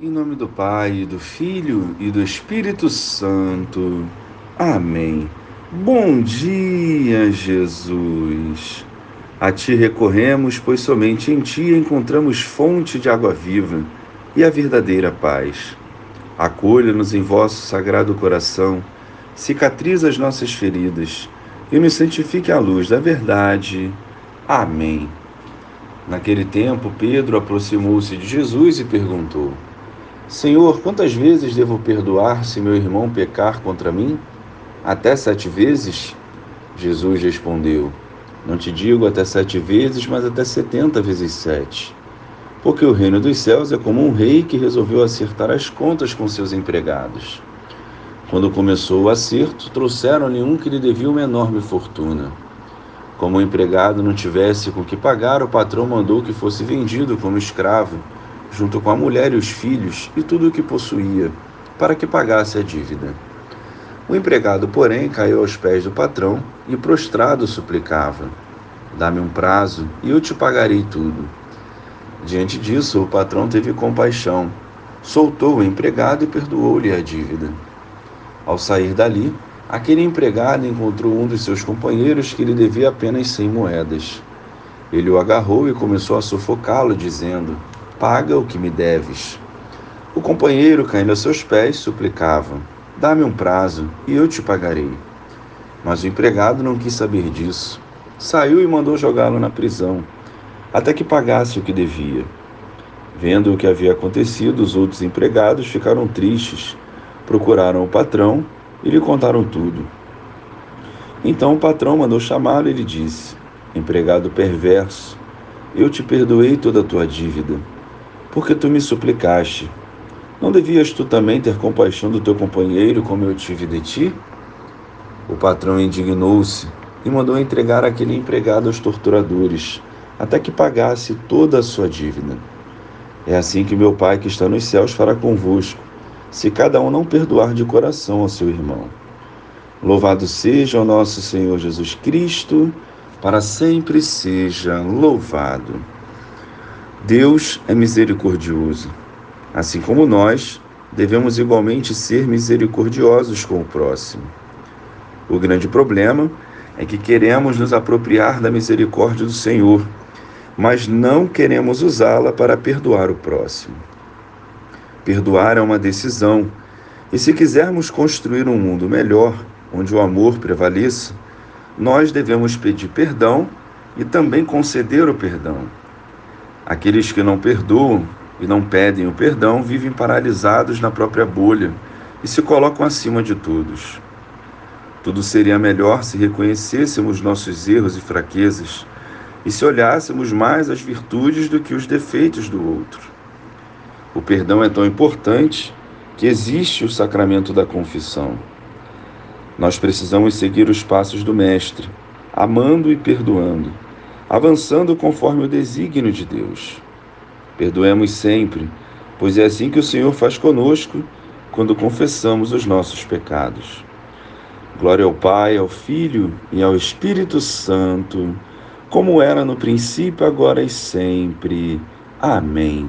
Em nome do Pai, do Filho e do Espírito Santo. Amém. Bom dia, Jesus. A Ti recorremos, pois somente em Ti encontramos fonte de água viva e a verdadeira paz. Acolha-nos em vosso sagrado coração, cicatriza as nossas feridas e nos santifique à luz da verdade. Amém. Naquele tempo, Pedro aproximou-se de Jesus e perguntou: Senhor, quantas vezes devo perdoar se meu irmão pecar contra mim? Até sete vezes? Jesus respondeu: Não te digo até sete vezes, mas até setenta vezes sete. Porque o reino dos céus é como um rei que resolveu acertar as contas com seus empregados. Quando começou o acerto, trouxeram-lhe um que lhe devia uma enorme fortuna. Como o empregado não tivesse com que pagar, o patrão mandou que fosse vendido como escravo, junto com a mulher e os filhos e tudo o que possuía, para que pagasse a dívida. O empregado, porém, caiu aos pés do patrão e, prostrado, suplicava: Dá-me um prazo e eu te pagarei tudo. Diante disso, o patrão teve compaixão, soltou o empregado e perdoou-lhe a dívida. Ao sair dali, Aquele empregado encontrou um dos seus companheiros que lhe devia apenas cem moedas. Ele o agarrou e começou a sufocá-lo, dizendo: Paga o que me deves. O companheiro, caindo a seus pés, suplicava: Dá-me um prazo e eu te pagarei. Mas o empregado não quis saber disso. Saiu e mandou jogá-lo na prisão, até que pagasse o que devia. Vendo o que havia acontecido, os outros empregados ficaram tristes, procuraram o patrão e lhe contaram tudo. Então o patrão mandou chamá-lo e lhe disse: Empregado perverso, eu te perdoei toda a tua dívida, porque tu me suplicaste. Não devias tu também ter compaixão do teu companheiro como eu tive de ti? O patrão indignou-se e mandou entregar aquele empregado aos torturadores, até que pagasse toda a sua dívida. É assim que meu Pai que está nos céus fará convosco se cada um não perdoar de coração ao seu irmão. Louvado seja o nosso Senhor Jesus Cristo, para sempre seja louvado. Deus é misericordioso. Assim como nós, devemos igualmente ser misericordiosos com o próximo. O grande problema é que queremos nos apropriar da misericórdia do Senhor, mas não queremos usá-la para perdoar o próximo. Perdoar é uma decisão, e se quisermos construir um mundo melhor, onde o amor prevaleça, nós devemos pedir perdão e também conceder o perdão. Aqueles que não perdoam e não pedem o perdão vivem paralisados na própria bolha e se colocam acima de todos. Tudo seria melhor se reconhecêssemos nossos erros e fraquezas e se olhássemos mais as virtudes do que os defeitos do outro. O perdão é tão importante que existe o sacramento da confissão. Nós precisamos seguir os passos do Mestre, amando e perdoando, avançando conforme o desígnio de Deus. Perdoemos sempre, pois é assim que o Senhor faz conosco quando confessamos os nossos pecados. Glória ao Pai, ao Filho e ao Espírito Santo, como era no princípio, agora e sempre. Amém.